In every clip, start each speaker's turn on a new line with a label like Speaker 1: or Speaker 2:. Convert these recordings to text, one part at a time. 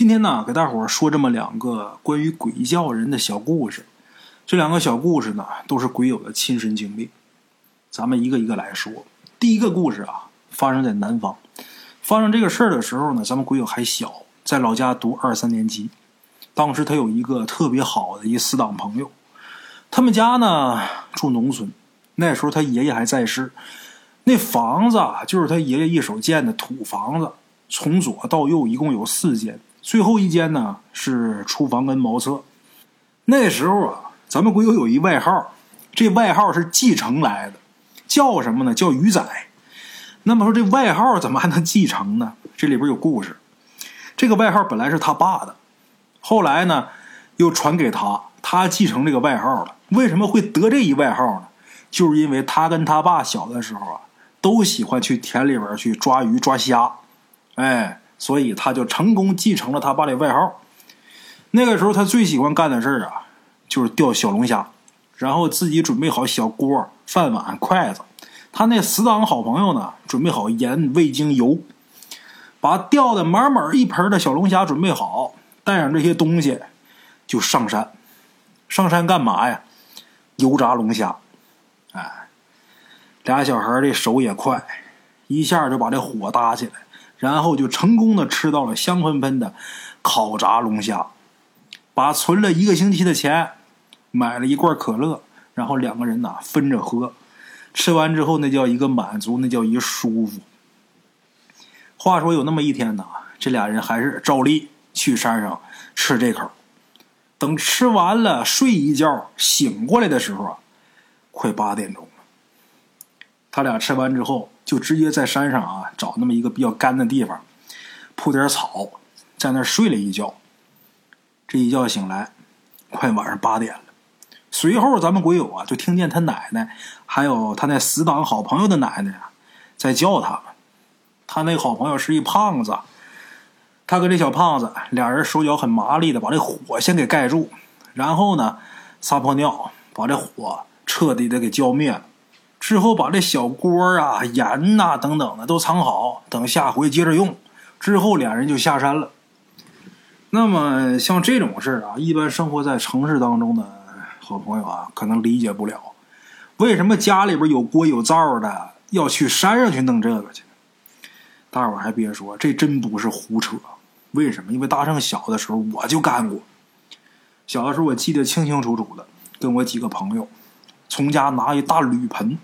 Speaker 1: 今天呢，给大伙儿说这么两个关于鬼叫人的小故事。这两个小故事呢，都是鬼友的亲身经历。咱们一个一个来说。第一个故事啊，发生在南方。发生这个事儿的时候呢，咱们鬼友还小，在老家读二三年级。当时他有一个特别好的一死党朋友，他们家呢住农村。那时候他爷爷还在世，那房子啊，就是他爷爷一手建的土房子，从左到右一共有四间，最后一间呢是厨房跟茅厕。那时候啊，咱们鬼友有一外号，这外号是继承来的，叫什么呢？叫鱼仔。那么说这外号怎么还能继承呢？这里边有故事。这个外号本来是他爸的，后来呢又传给他，他继承这个外号了。为什么会得这一外号呢？就是因为他跟他爸小的时候啊，都喜欢去田里边去抓鱼抓虾，哎，所以他就成功继承了他爸的外号。那个时候他最喜欢干的事儿啊，就是钓小龙虾，然后自己准备好小锅、饭碗、筷子。他那死党好朋友呢，准备好盐、味精、油，把钓的满满一盆的小龙虾准备好，带上这些东西就上山。上山干嘛呀？油炸龙虾。哎，俩小孩这手也快，一下就把这火搭起来，然后就成功的吃到了香喷喷的烤炸龙虾。把存了一个星期的钱买了一罐可乐，然后两个人呐分着喝。吃完之后，那叫一个满足，那叫一个舒服。话说有那么一天呐，这俩人还是照例去山上吃这口。等吃完了，睡一觉，醒过来的时候啊。快八点钟了，他俩吃完之后，就直接在山上啊找那么一个比较干的地方，铺点草，在那睡了一觉。这一觉醒来，快晚上八点了。随后，咱们鬼友啊就听见他奶奶，还有他那死党好朋友的奶奶，在叫他们。他那好朋友是一胖子，他跟这小胖子俩人手脚很麻利的把这火先给盖住，然后呢撒泡尿把这火。彻底的给浇灭了，之后把这小锅啊、盐呐等等的都藏好，等下回接着用。之后俩人就下山了。那么像这种事啊，一般生活在城市当中的好朋友啊，可能理解不了，为什么家里边有锅有灶的要去山上去弄这个去？大伙还别说，这真不是胡扯。为什么？因为大圣小的时候我就干过。小的时候我记得清清楚楚的，跟我几个朋友。从家拿一大铝盆，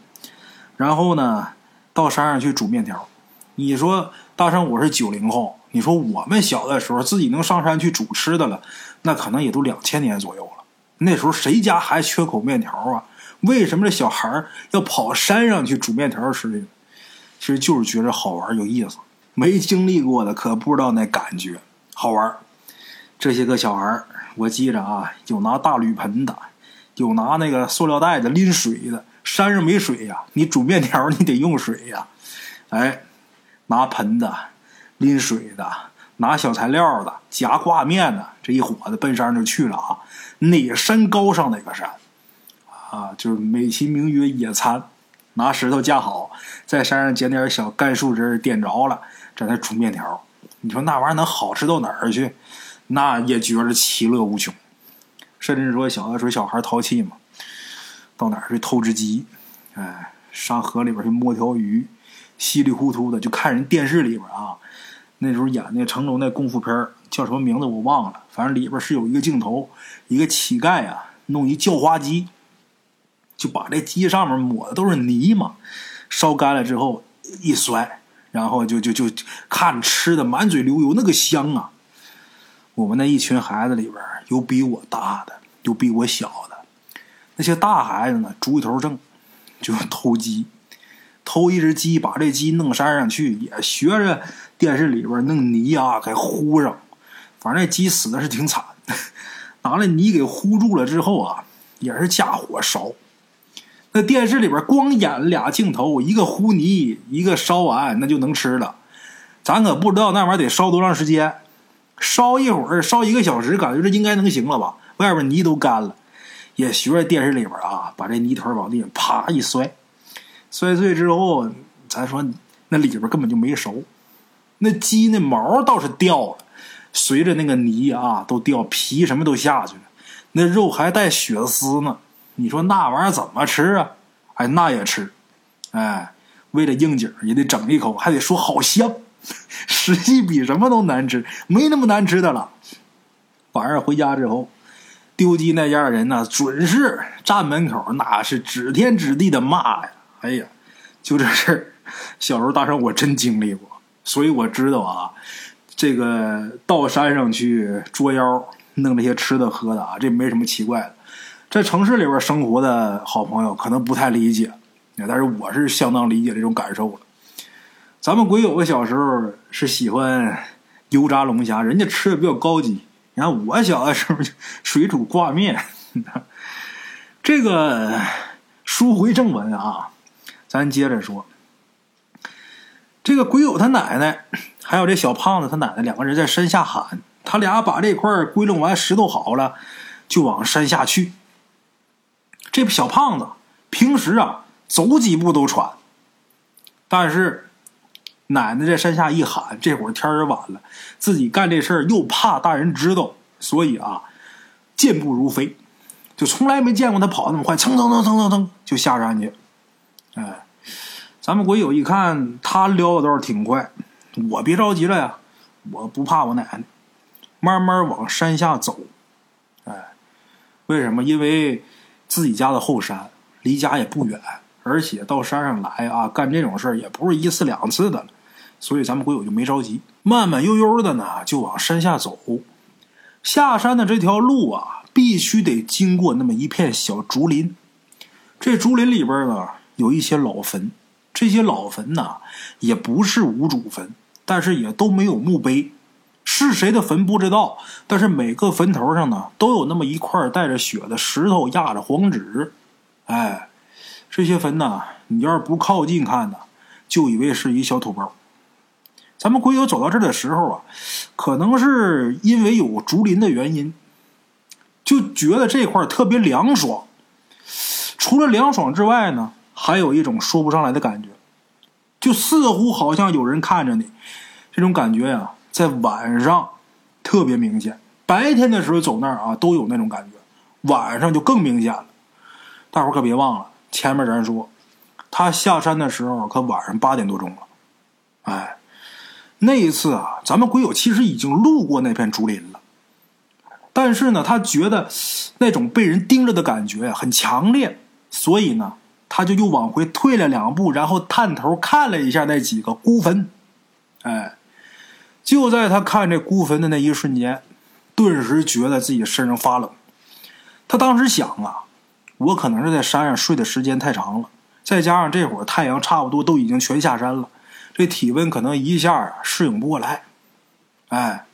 Speaker 1: 然后呢，到山上去煮面条。你说大圣，我是九零后，你说我们小的时候自己能上山去煮吃的了，那可能也都两千年左右了。那时候谁家还缺口面条啊？为什么这小孩要跑山上去煮面条吃的？其实就是觉着好玩有意思。没经历过的可不知道那感觉好玩。这些个小孩我记着啊，有拿大铝盆的。有拿那个塑料袋子拎水的，山上没水呀，你煮面条你得用水呀。哎，拿盆子拎水的，拿小材料的，夹挂面的，这一伙子奔山上就去了啊。哪个山高上哪个山，啊，就是美其名曰野餐，拿石头架好，在山上捡点小干树枝点着了，在那煮面条。你说那玩意儿能好吃到哪儿去？那也觉着其乐无穷。甚至说小的时候小孩淘气嘛，到哪儿去偷只鸡，哎，上河里边去摸条鱼，稀里糊涂的就看人电视里边啊，那时候演那成龙那功夫片叫什么名字我忘了，反正里边是有一个镜头，一个乞丐啊弄一叫花鸡，就把这鸡上面抹的都是泥嘛，烧干了之后一摔，然后就就就看吃的满嘴流油，那个香啊！我们那一群孩子里边有比我大的，有比我小的。那些大孩子呢，主意头正，就偷鸡，偷一只鸡，把这鸡弄山上去，也学着电视里边弄泥啊给糊上。反正那鸡死的是挺惨，拿那泥给糊住了之后啊，也是架火烧。那电视里边光演俩镜头，一个糊泥，一个烧完，那就能吃了。咱可不知道那玩意儿得烧多长时间。烧一会儿，烧一个小时，感觉这应该能行了吧？外边泥都干了，也学着电视里边啊，把这泥团往地上啪一摔，摔碎之后，咱说那里边根本就没熟，那鸡那毛倒是掉了，随着那个泥啊都掉，皮什么都下去了，那肉还带血丝呢。你说那玩意儿怎么吃啊？哎，那也吃，哎，为了应景也得整一口，还得说好香。实际比什么都难吃，没那么难吃的了。晚上回家之后，丢鸡那家人呢，准是站门口，那是指天指地的骂呀。哎呀，就这事儿，小时候大圣我真经历过，所以我知道啊，这个到山上去捉妖，弄那些吃的喝的啊，这没什么奇怪的。在城市里边生活的好朋友可能不太理解，但是我是相当理解这种感受了。咱们鬼友小时候是喜欢油炸龙虾，人家吃的比较高级。你看我小的时候就水煮挂面。这个书回正文啊，咱接着说。这个鬼友他奶奶还有这小胖子他奶奶两个人在山下喊，他俩把这块归拢完石头好了，就往山下去。这小胖子平时啊走几步都喘，但是奶奶在山下一喊，这会儿天也晚了，自己干这事儿又怕大人知道，所以啊健步如飞，就从来没见过他跑那么快，蹭蹭蹭蹭蹭蹭就下山去。哎，咱们鬼友一看他撩的倒是挺快，我别着急了呀，我不怕我奶奶，慢慢往山下走。哎，为什么？因为。自己家的后山，离家也不远，而且到山上来啊，干这种事儿也不是一次两次的了，所以咱们鬼友就没着急，慢慢悠悠的呢就往山下走。下山的这条路啊，必须得经过那么一片小竹林，这竹林里边呢有一些老坟，这些老坟呢也不是无主坟，但是也都没有墓碑。是谁的坟不知道，但是每个坟头上呢都有那么一块带着血的石头压着黄纸，哎，这些坟呢，你要是不靠近看呢，就以为是一小土包。咱们鬼友走到这儿的时候啊，可能是因为有竹林的原因，就觉得这块特别凉爽。除了凉爽之外呢，还有一种说不上来的感觉，就似乎好像有人看着你，这种感觉呀。在晚上特别明显，白天的时候走那儿啊都有那种感觉，晚上就更明显了。大伙可别忘了，前面咱说他下山的时候可晚上八点多钟了。哎，那一次啊，咱们鬼友其实已经路过那片竹林了，但是呢，他觉得那种被人盯着的感觉很强烈，所以呢，他就又往回退了两步，然后探头看了一下那几个孤坟。哎。就在他看这孤坟的那一瞬间，顿时觉得自己身上发冷。他当时想啊，我可能是在山上睡的时间太长了，再加上这会儿太阳差不多都已经全下山了，这体温可能一下啊适应不过来。哎，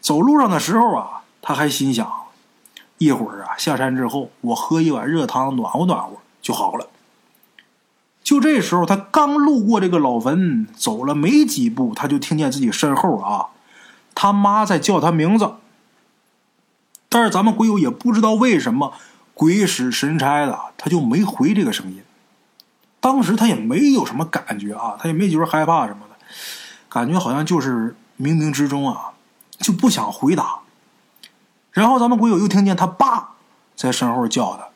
Speaker 1: 走路上的时候啊，他还心想，一会儿啊下山之后，我喝一碗热汤暖和暖和就好了。就这时候，他刚路过这个老坟，走了没几步，他就听见自己身后啊，他妈在叫他名字。但是咱们鬼友也不知道为什么，鬼使神差的，他就没回这个声音。当时他也没有什么感觉啊，他也没觉得害怕什么的，感觉好像就是冥冥之中啊，就不想回答。然后咱们鬼友又听见他爸在身后叫他，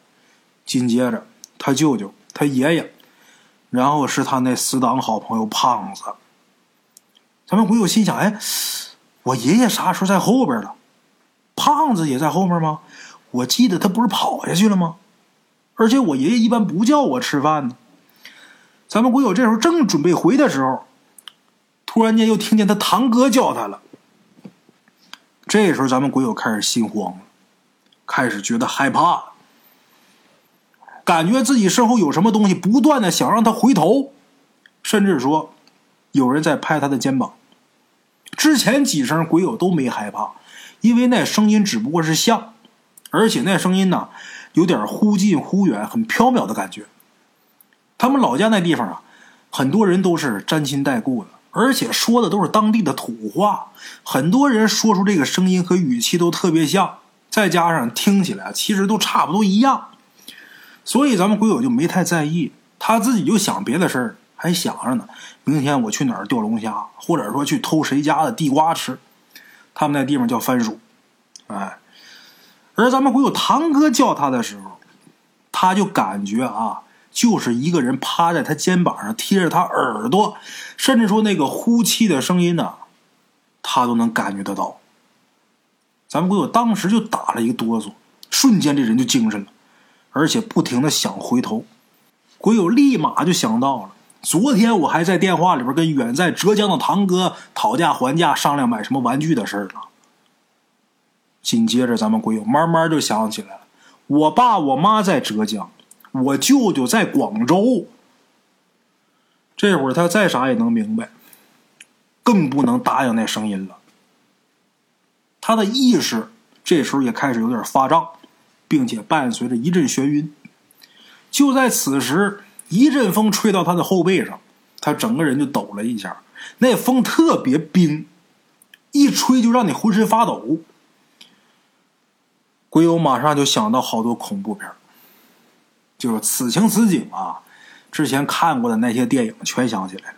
Speaker 1: 紧接着他舅舅、他爷爷。然后是他那死党好朋友胖子。咱们鬼友心想：哎，我爷爷啥时候在后边了？胖子也在后面吗？我记得他不是跑下去了吗？而且我爷爷一般不叫我吃饭呢。咱们鬼友这时候正准备回的时候，突然间又听见他堂哥叫他了。这时候咱们鬼友开始心慌了，开始觉得害怕。感觉自己身后有什么东西，不断的想让他回头，甚至说有人在拍他的肩膀。之前几声鬼友都没害怕，因为那声音只不过是像，而且那声音呢有点忽近忽远，很飘渺的感觉。他们老家那地方啊，很多人都是沾亲带故的，而且说的都是当地的土话，很多人说出这个声音和语气都特别像，再加上听起来其实都差不多一样。所以咱们鬼友就没太在意，他自己就想别的事儿，还想着呢。明天我去哪儿钓龙虾，或者说去偷谁家的地瓜吃。他们那地方叫番薯。哎，而咱们鬼友堂哥叫他的时候，他就感觉啊，就是一个人趴在他肩膀上，贴着他耳朵，甚至说那个呼气的声音呢，他都能感觉得到。咱们鬼友当时就打了一个哆嗦，瞬间这人就精神了，而且不停的想回头。鬼友立马就想到了，昨天我还在电话里边跟远在浙江的堂哥讨价还价，商量买什么玩具的事儿呢。紧接着，咱们鬼友慢慢就想起来了，我爸我妈在浙江，我舅舅在广州。这会儿他再啥也能明白，更不能答应那声音了。他的意识这时候也开始有点发胀，并且伴随着一阵眩晕。就在此时，一阵风吹到他的后背上，他整个人就抖了一下。那风特别冰，一吹就让你浑身发抖。鬼友马上就想到好多恐怖片就是此情此景啊，之前看过的那些电影全想起来了，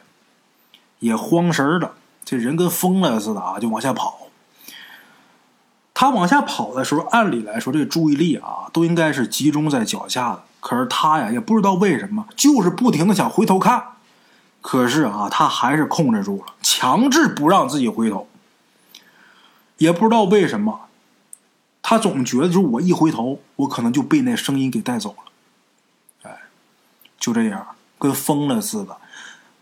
Speaker 1: 也慌神儿了，这人跟疯了似的啊，就往下跑。他往下跑的时候，按理来说，这注意力啊，都应该是集中在脚下的。可是他呀，也不知道为什么，就是不停的想回头看。可是啊，他还是控制住了，强制不让自己回头。也不知道为什么，他总觉得，就是我一回头，我可能就被那声音给带走了。就这样，跟疯了似的，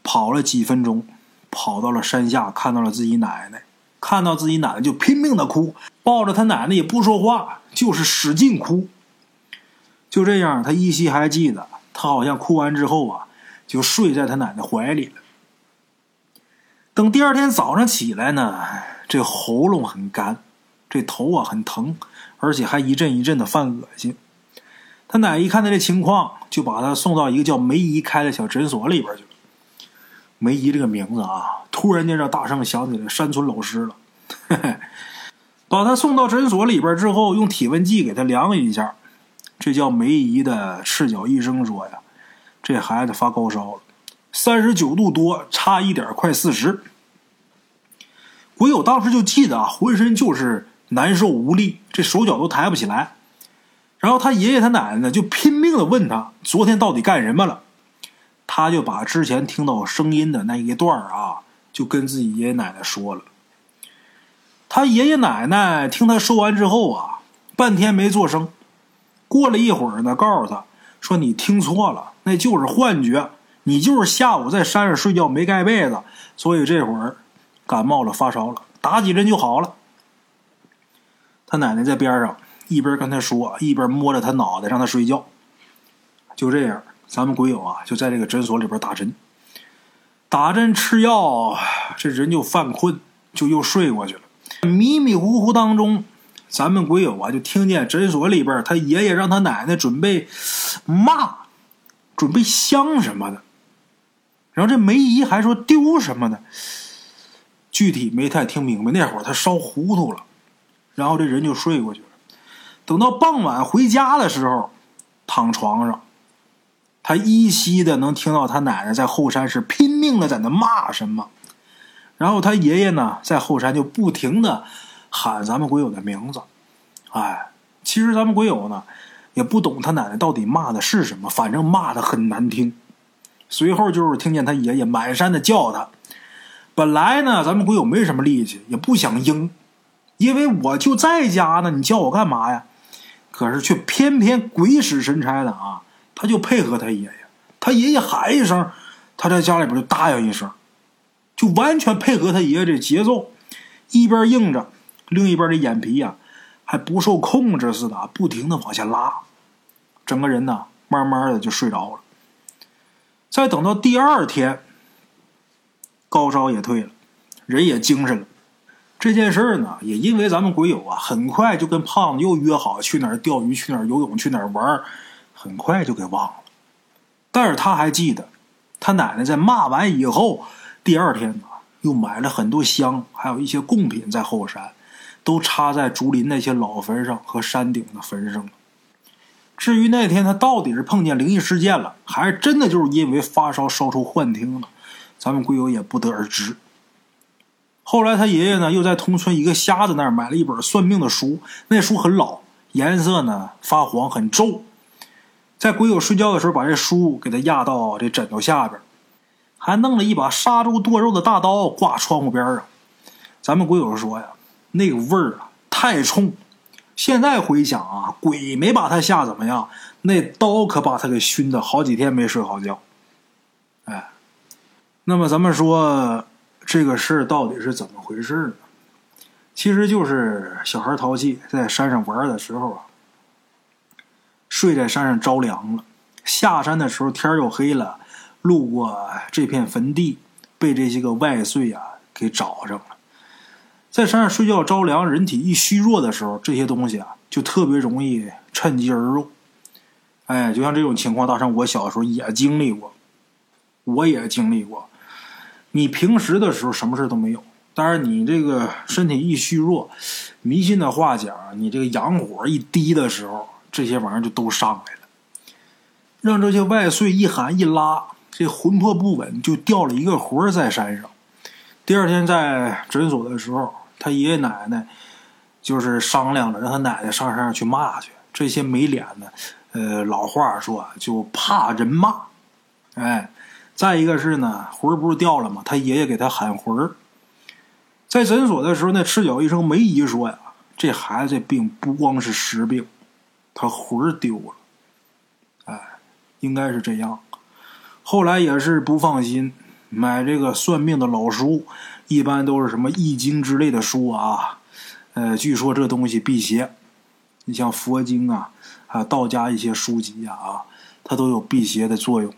Speaker 1: 跑了几分钟，跑到了山下，看到了自己奶奶。看到自己奶奶就拼命的哭，抱着他奶奶也不说话，就是使劲哭。就这样，他依稀还记得，他好像哭完之后啊，就睡在他奶奶怀里了。等第二天早上起来呢，这喉咙很干，这头啊很疼，而且还一阵一阵的犯恶心。他奶一看他这情况，就把他送到一个叫梅姨开的小诊所里边去了。梅姨这个名字啊，突然间让大圣想起了山村老师了。把他送到诊所里边之后，用体温计给他量一下，这叫梅姨的赤脚医生说呀，这孩子发高烧了，三十九度多，差一点快四十。鬼友当时就记得啊，浑身就是难受无力，这手脚都抬不起来。然后他爷爷他奶奶呢，就拼命的问他昨天到底干什么了。他就把之前听到声音的那一段啊，就跟自己爷爷奶奶说了。他爷爷奶奶听他说完之后啊，半天没做声。过了一会儿呢，告诉他说：“你听错了，那就是幻觉。你就是下午在山上睡觉没盖被子，所以这会儿感冒了、发烧了，打几针就好了。”他奶奶在边上一边跟他说，一边摸着他脑袋让他睡觉。就这样。咱们鬼友啊，就在这个诊所里边打针，打针吃药，这人就犯困，就又睡过去了。迷迷糊糊当中，咱们鬼友啊，就听见诊所里边他爷爷让他奶奶准备骂，准备香什么的。然后这梅姨还说丢什么的，具体没太听明白。那会儿他烧糊涂了，然后这人就睡过去了。等到傍晚回家的时候，躺床上。他依稀的能听到他奶奶在后山是拼命的在那骂什么，然后他爷爷呢在后山就不停的喊咱们鬼友的名字，哎，其实咱们鬼友呢也不懂他奶奶到底骂的是什么，反正骂的很难听。随后就是听见他爷爷满山的叫他，本来呢咱们鬼友没什么力气，也不想应，因为我就在家呢，你叫我干嘛呀？可是却偏偏鬼使神差的啊。他就配合他爷爷，他爷爷喊一声，他在家里边就答应一声，就完全配合他爷爷这节奏，一边硬着，另一边的眼皮呀还不受控制似的，不停的往下拉，整个人呢慢慢的就睡着了。再等到第二天，高烧也退了，人也精神了。这件事呢，也因为咱们鬼友啊，很快就跟胖子又约好去哪儿钓鱼，去哪儿游泳，去哪儿玩很快就给忘了，但是他还记得，他奶奶在骂完以后，第二天呢又买了很多香，还有一些贡品在后山，都插在竹林那些老坟上和山顶的坟上了。至于那天他到底是碰见灵异事件了，还是真的就是因为发烧烧出幻听了，咱们鬼友也不得而知。后来他爷爷呢，又在同村一个瞎子那儿买了一本算命的书，那书很老，颜色呢发黄，很皱。在鬼友睡觉的时候，把这书给他压到这枕头下边，还弄了一把杀猪剁肉的大刀挂窗户边上。咱们鬼友说呀，那个味儿啊太冲。现在回想啊，鬼没把他吓怎么样，那刀可把他给熏得好几天没睡好觉。哎，那么咱们说。这个事儿到底是怎么回事呢？其实就是小孩淘气，在山上玩的时候啊，睡在山上着凉了。下山的时候天又黑了，路过这片坟地，被这些个外祟啊给找上了。在山上睡觉着凉，人体一虚弱的时候，这些东西啊就特别容易趁机而入。哎，就像这种情况，大圣我小时候也经历过，我也经历过。你平时的时候什么事都没有，但是你这个身体一虚弱，迷信的话讲，你这个阳火一低的时候，这些玩意儿就都上来了，让这些外祟一喊一拉，这魂魄不稳，就掉了一个魂在山上。第二天在诊所的时候，他爷爷奶奶就是商量着让他奶奶上山上去骂去。这些没脸的，呃，老话说就怕人骂，哎。再一个是呢，魂不是掉了吗？他爷爷给他喊魂儿。在诊所的时候，那赤脚医生梅姨说呀：“这孩子这病不光是实病，他魂儿丢了。”哎，应该是这样。后来也是不放心，买这个算命的老书，一般都是什么易经之类的书啊。呃，据说这东西辟邪，你像佛经啊，还有道家一些书籍呀啊，它都有辟邪的作用。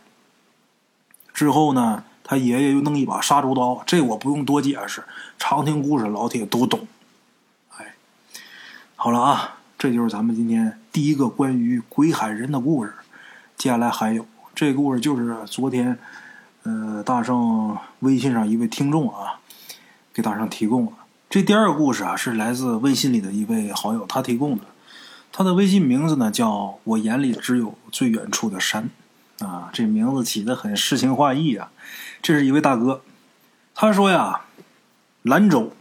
Speaker 1: 之后呢，他爷爷又弄一把杀猪刀，这我不用多解释，常听故事老铁都懂。哎，好了啊，这就是咱们今天第一个关于鬼喊人的故事。接下来还有，这故事就是昨天，呃，大圣微信上一位听众啊，给大圣提供的。这第二个故事啊，是来自微信里的一位好友他提供的，他的微信名字呢叫我眼里只有最远处的山。啊，这名字起的很诗情画意啊！这是一位大哥，他说呀：“兰州，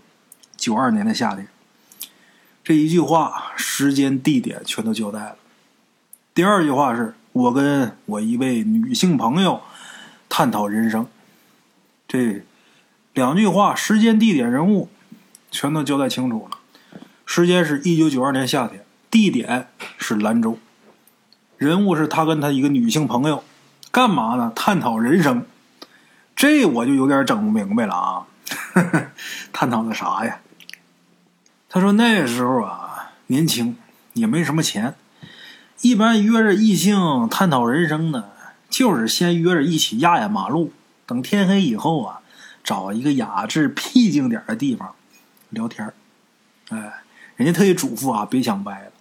Speaker 1: 九二年的夏天。”这一句话，时间、地点全都交代了。第二句话是我跟我一位女性朋友探讨人生。这两句话，时间、地点、人物全都交代清楚了。时间是一九九二年夏天，地点是兰州，人物是他跟他一个女性朋友。干嘛呢？探讨人生，这我就有点整不明白了啊！探讨的啥呀？他说那时候啊，年轻也没什么钱，一般约着异性探讨人生呢，就是先约着一起压压马路，等天黑以后啊，找一个雅致僻静点的地方聊天哎，人家特意嘱咐啊，别想歪了。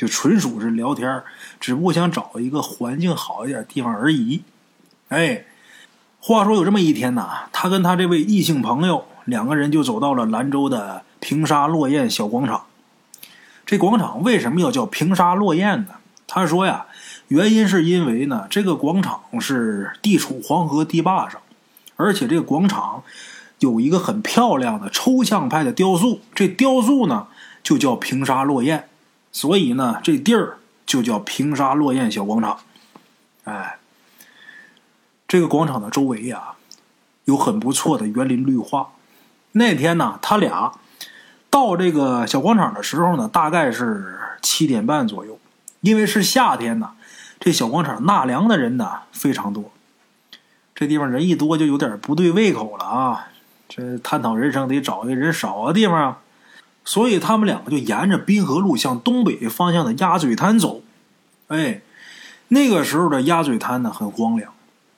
Speaker 1: 就纯属是聊天只不过想找一个环境好一点地方而已。哎，话说有这么一天呐，他跟他这位异性朋友两个人就走到了兰州的平沙落雁小广场。这广场为什么要叫平沙落雁呢？他说呀，原因是因为呢，这个广场是地处黄河堤坝上，而且这个广场有一个很漂亮的抽象派的雕塑，这雕塑呢就叫平沙落雁。所以呢，这地儿就叫平沙落雁小广场。哎，这个广场的周围呀，有很不错的园林绿化。那天呢，他俩到这个小广场的时候呢，大概是七点半左右。因为是夏天呢，这小广场纳凉的人呢非常多。这地方人一多，就有点不对胃口了啊！这探讨人生得找一个人少的地方。所以他们两个就沿着滨河路向东北方向的鸭嘴滩走。哎，那个时候的鸭嘴滩呢很荒凉。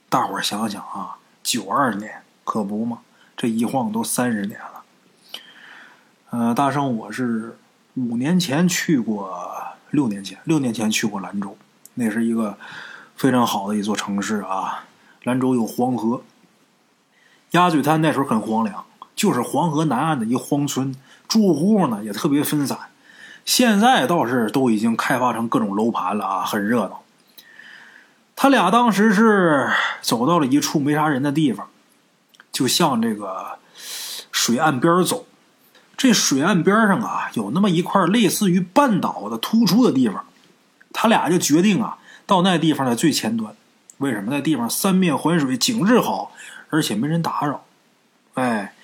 Speaker 1: 大伙儿想想啊，九二年可不嘛，这一晃都三十年了。呃，大圣我是五年前去过，六年前六年前去过兰州，那是一个非常好的一座城市啊。兰州有黄河，鸭嘴滩那时候很荒凉，就是黄河南岸的一荒村。住户呢也特别分散，现在倒是都已经开发成各种楼盘了啊，很热闹。他俩当时是走到了一处没啥人的地方，就向这个水岸边走。这水岸边上啊，有那么一块类似于半岛的突出的地方，他俩就决定啊，到那地方的最前端。为什么那地方三面环水，景致好，而且没人打扰？哎，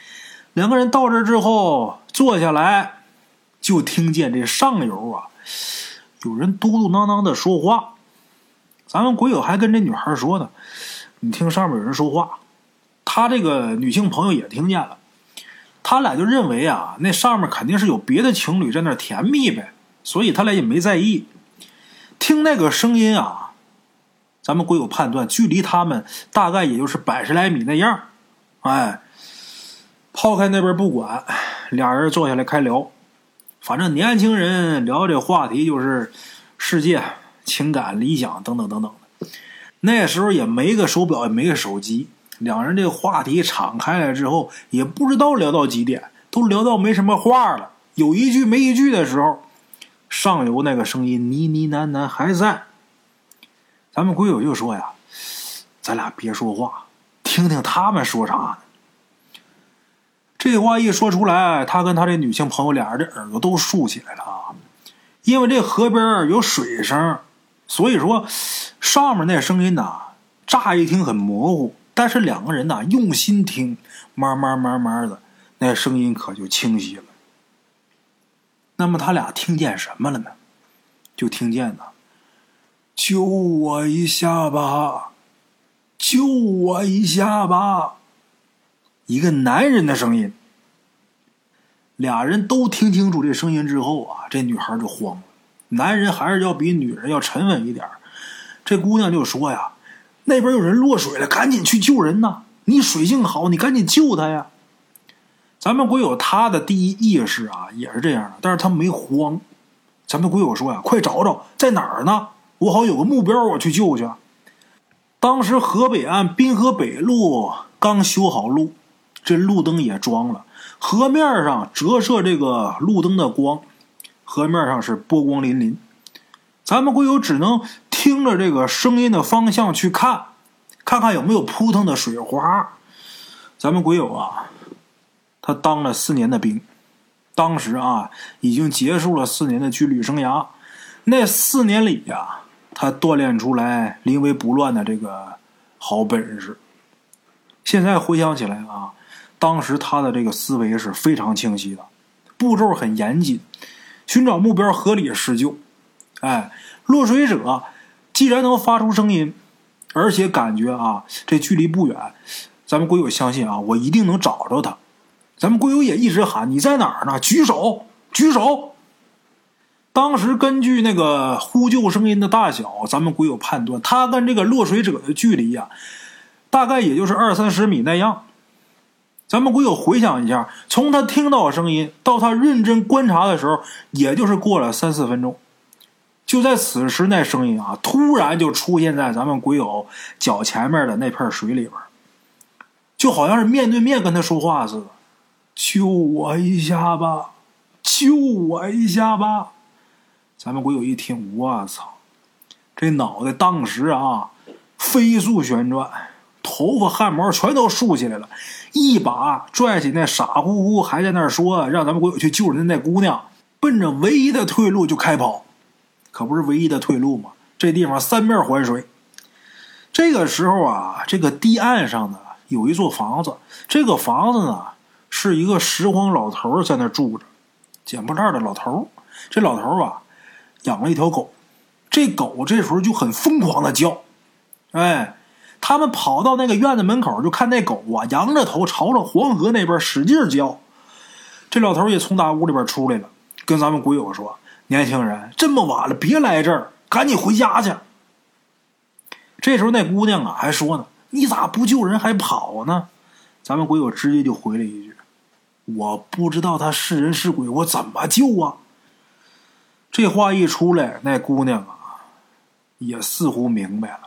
Speaker 1: 两个人到这之后坐下来，就听见这上游啊，有人嘟嘟囔囔的说话。咱们鬼友还跟这女孩说呢：“你听上面有人说话。”他这个女性朋友也听见了。他俩就认为啊，那上面肯定是有别的情侣在那甜蜜呗，所以他俩也没在意。听那个声音啊，咱们鬼友判断，距离他们大概也就是百十来米那样。哎，抛开那边不管，俩人坐下来开聊。反正年轻人聊这话题就是世界、情感、理想等等等等的。那时候也没个手表，也没个手机。两人这个话题敞开了之后，也不知道聊到几点，都聊到没什么话了，有一句没一句的时候，上游那个声音呢呢喃喃还在。咱们鬼友就说呀：“咱俩别说话，听听他们说啥呢。”这话一说出来，他跟他这女性朋友俩人的耳朵都竖起来了啊！因为这河边有水声，所以说上面那声音呐，乍一听很模糊。但是两个人呐，用心听，慢慢慢慢的，那声音可就清晰了。那么他俩听见什么了呢？就听见呐，“救我一下吧，救我一下吧！”一个男人的声音。俩人都听清楚这声音之后啊，这女孩就慌了。男人还是要比女人要沉稳一点。这姑娘就说呀。那边有人落水了，赶紧去救人呐！你水性好，你赶紧救他呀！咱们鬼友他的第一意识啊，也是这样的，但是他没慌。咱们鬼友说呀：“快找找在哪儿呢？我好有个目标，我去救去。”当时河北岸滨河北路刚修好路，这路灯也装了，河面上折射这个路灯的光，河面上是波光粼粼。咱们鬼友只能。听着这个声音的方向去看，看看有没有扑腾的水花。咱们鬼友啊，他当了四年的兵，当时啊已经结束了四年的军旅生涯。那四年里呀，他锻炼出来临危不乱的这个好本事。现在回想起来啊，当时他的这个思维是非常清晰的，步骤很严谨，寻找目标合理施救。哎，落水者。既然能发出声音，而且感觉啊，这距离不远，咱们鬼友相信啊，我一定能找着他。咱们鬼友也一直喊：“你在哪儿呢？举手，举手！”当时根据那个呼救声音的大小，咱们鬼友判断，他跟这个落水者的距离呀，大概也就是二三十米那样。咱们鬼友回想一下，从他听到声音到他认真观察的时候，也就是过了三四分钟。就在此时，那声音啊，突然就出现在咱们鬼友脚前面的那片水里边，就好像是面对面跟他说话似的：“救我一下吧，救我一下吧！”咱们鬼友一听，我操，这脑袋当时啊飞速旋转，头发汗毛全都竖起来了，一把拽起那傻乎乎还在那说让咱们鬼友去救人的那姑娘，奔着唯一的退路就开跑。可不是唯一的退路吗？这地方三面环水。这个时候啊，这个堤岸上呢有一座房子，这个房子呢是一个拾荒老头在那住着，捡破烂的老头。这老头啊养了一条狗，这狗这时候就很疯狂的叫。哎，他们跑到那个院子门口，就看那狗啊仰着头朝着黄河那边使劲叫。这老头也从大屋里边出来了，跟咱们鬼友说。年轻人，这么晚了，别来这儿，赶紧回家去。这时候，那姑娘啊还说呢：“你咋不救人还跑呢？”咱们鬼友直接就回了一句：“我不知道他是人是鬼，我怎么救啊？”这话一出来，那姑娘啊也似乎明白了。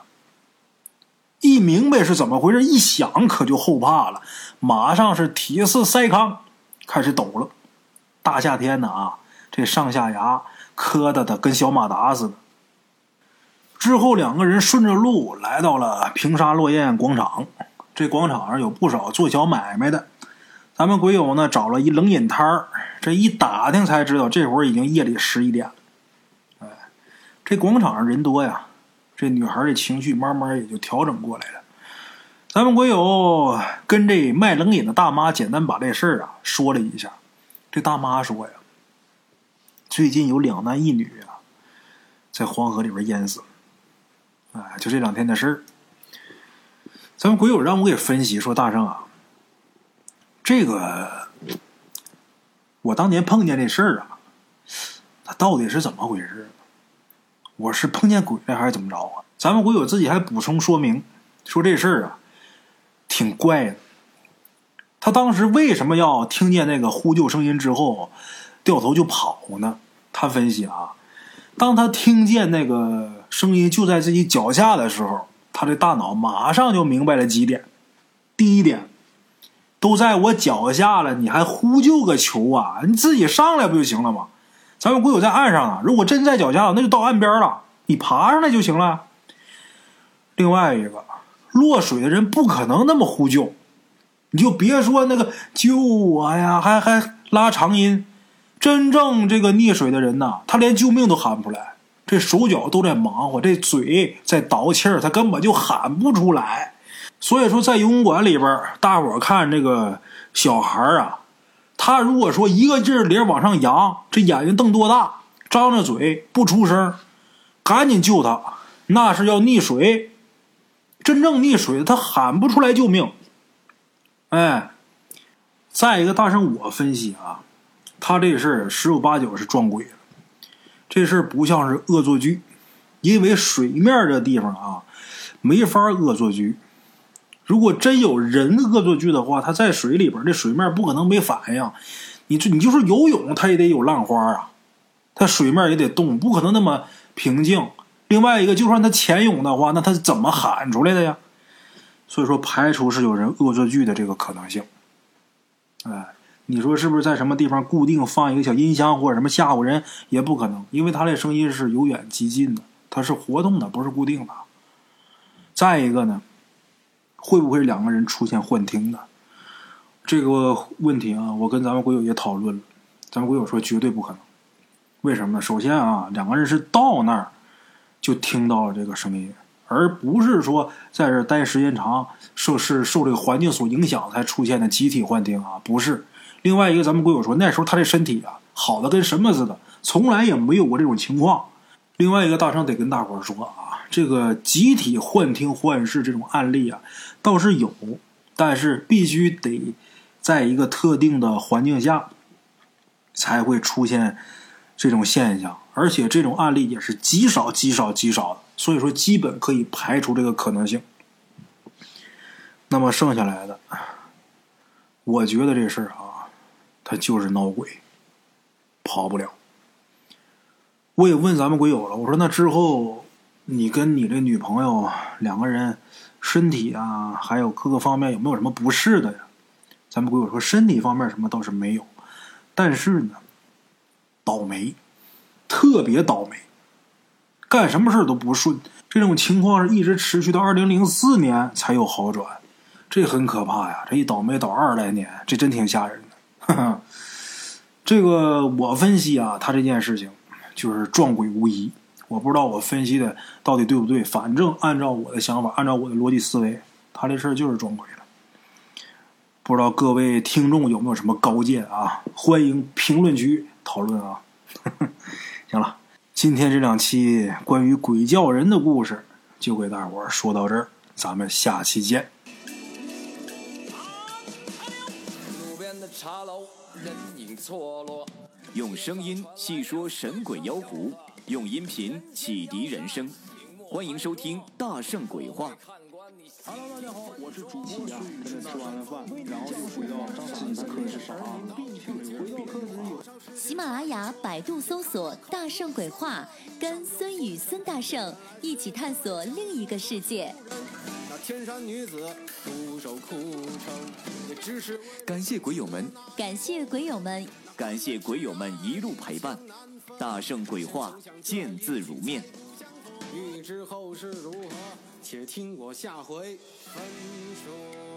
Speaker 1: 一明白是怎么回事，一想可就后怕了，马上是体似塞糠，开始抖了。大夏天的啊！这上下牙磕的的跟小马达似的。之后两个人顺着路来到了平沙落雁广场，这广场上有不少做小买卖的。咱们鬼友呢找了一冷饮摊儿，这一打听才知道，这会儿已经夜里十一点了。哎，这广场上人多呀，这女孩的情绪慢慢也就调整过来了。咱们鬼友跟这卖冷饮的大妈简单把这事儿啊说了一下。这大妈说呀，最近有两男一女啊，在黄河里边淹死了。哎，就这两天的事儿。咱们鬼友让我给分析说，大圣啊。这个，我当年碰见这事儿啊，他到底是怎么回事？我是碰见鬼了还是怎么着啊？咱们鬼友自己还补充说明，说这事儿啊，挺怪的。他当时为什么要听见那个呼救声音之后掉头就跑呢？他分析啊，当他听见那个声音就在自己脚下的时候，他的大脑马上就明白了几点。第一点。都在我脚下了，你还呼救个球啊？你自己上来不就行了吗？咱们鬼友在岸上啊，如果真在脚下，那就到岸边了，你爬上来就行了。另外一个，落水的人不可能那么呼救，你就别说那个救我呀，还还拉长音。真正这个溺水的人呐，他连救命都喊不出来，这手脚都在忙活，这嘴在倒气儿，他根本就喊不出来。所以说，在游泳馆里边，大伙看这个小孩啊，他如果说一个劲儿脸往上扬，这眼睛瞪多大，张着嘴不出声，赶紧救他，那是要溺水。真正溺水，他喊不出来救命。哎，再一个，大圣我分析啊，他这事儿十有八九是撞鬼了，这事儿不像是恶作剧，因为水面这地方啊，没法恶作剧。如果真有人恶作剧的话，他在水里边，这水面不可能没反应。你这你就是游泳，他也得有浪花啊，他水面也得动，不可能那么平静。另外一个，就算他潜泳的话，那他怎么喊出来的呀？所以说，排除是有人恶作剧的这个可能性。哎，你说是不是在什么地方固定放一个小音箱或者什么吓唬人？也不可能，因为他的声音是由远及近的，它是活动的，不是固定的。再一个呢？会不会两个人出现幻听呢？这个问题啊，我跟咱们鬼友也讨论了。咱们鬼友说绝对不可能。为什么呢？首先啊，两个人是到那儿就听到了这个声音，而不是说在这待时间长，受是受这个环境所影响才出现的集体幻听啊，不是。另外一个，咱们鬼友说那时候他的身体啊好的跟什么似的，从来也没有过这种情况。另外一个，大圣得跟大伙说啊。这个集体幻听幻视这种案例啊，倒是有，但是必须得在一个特定的环境下才会出现这种现象，而且这种案例也是极少极少极少的，所以说基本可以排除这个可能性。那么剩下来的，我觉得这事儿啊，他就是闹鬼，跑不了。我也问咱们鬼友了，我说那之后。你跟你这女朋友两个人身体啊，还有各个方面有没有什么不适的呀？咱们鬼友说身体方面什么倒是没有，但是呢，倒霉，特别倒霉，干什么事都不顺。这种情况是一直持续到二零零四年才有好转，这很可怕呀！这一倒霉倒二十来年，这真挺吓人的。这个我分析啊，他这件事情就是撞鬼无疑。我不知道我分析的到底对不对，反正按照我的想法，按照我的逻辑思维，他这事儿就是撞鬼了。不知道各位听众有没有什么高见啊？欢迎评论区讨论啊！行了，今天这两期关于鬼叫人的故事就给大伙儿说到这儿，咱们下期见。
Speaker 2: 用声音细说神鬼妖狐。用音频启迪人生，欢迎收听《大圣鬼话》。
Speaker 3: Hello，大家好，我是主播孙宇。吃完了饭，然后就回到自己的课室上啊。
Speaker 4: 喜马拉雅、百度搜索“大圣鬼话”，跟孙宇、孙大圣一起探索另一个世界。那天山女子独守
Speaker 2: 空城，也只是感谢鬼友们，
Speaker 4: 感谢鬼友们，
Speaker 2: 感谢鬼友们一路陪伴。大圣鬼话，见字如面。欲知后事如何，且听我下回分说。